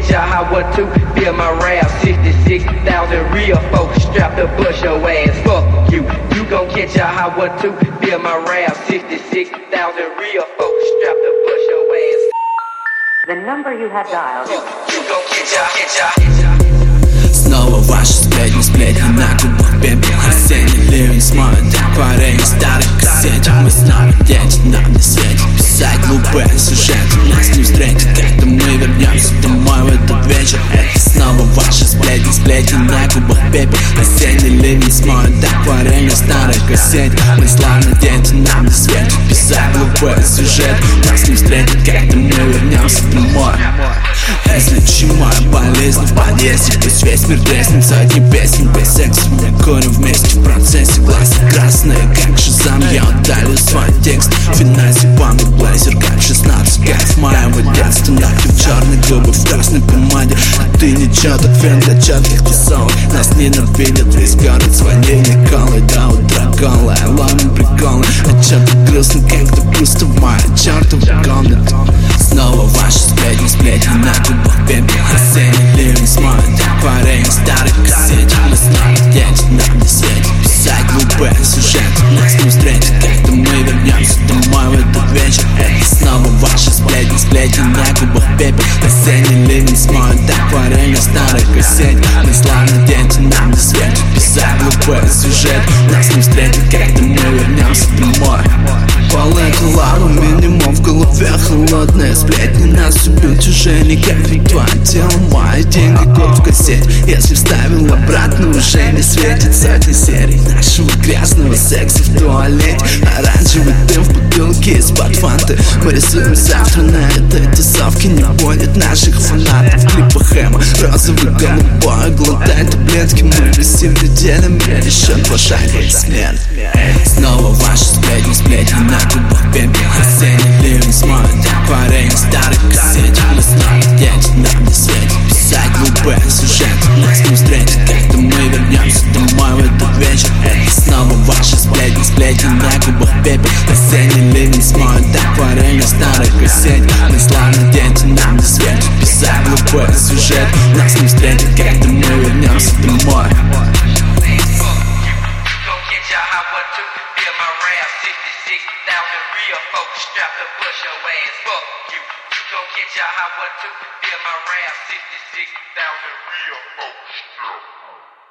catch a hot one too. Feel my rap, 66,000 real folks strapped to bust your ass. Fuck you. You gon' catch a hot one too. Feel my rap, 66,000 real folks strapped to bust your ass. The number you have dialed. You gon' catch a, catch a, catch a. Снова ваши сплетни, сплетни на губах глупые сюжеты, нас не встретит. Когда мы вернемся домой в этот вечер. Это снова ваши сплетни, сплетни на губах пепел Осенний ливень смоет акварели старых кассетов Мы славно дети, нам не светит Писать глупые сюжеты, нас не встретит Когда мы вернемся домой. Излечи мою болезнь в подъезде Пусть весь мир треснет сотни песен Без секса мы курим вместе в процессе. Глаза красные, губы в красной помаде. А ты ничего, так фен для четких тусовок Нас ненавидят, весь город звонили Николы До утра голая, ловим приколы. А чё ты грустно, как ты просто в моей чертовой комнате Снова ваши сплетни, сплетни на губах пепел Осенний ливень смоет акварели старых кассетов Мы снова дети, нам не светит. Писать глупые сюжеты, нас не встретит. Когда мы вернемся домой в этот вечер. Это снова ваши сплетни, сплетни на губах акварели старых кассетов Мы славно дети, нам не светит Писать глупые сюжеты, нас не встретит Когда мы вернемся домой. Палета лава, минимум в голове холодные. Сплетни Нас убьют уже никак не твое тело Мои деньги код в кассете. Если вставил обратно, уже не светит Сотни серий грязного секса в туалете. Оранжевый дым в бутылке из-под фанты. Мы рисуем завтра на этой тусовке. Не будет наших фанатов в клипах Эма Розовый голубой глотает таблетки. Мы висим неделями, решен пошагивать смерть Снова ваши сплетни, сплетни на губах пепел Осенний ливень смоет акварели старых кассетов Мы снова дети, нам не светит Писать глупые сюжеты, нас не встретит Когда мы вернемся домой в этот вечер сплетни, сплетни на губах пепел Осенний ливень смоет акварели старых кассетов Мы славно дети, нам не светит Писать глупые сюжеты, нас не встретит Когда мы вернемся домой Gon' catch a hot one too. Feel my rap, 66,000 real folks strapped to bust your ass. Fuck you. You gon' catch a hot one too. Feel my rap, 66,000 real folks strapped.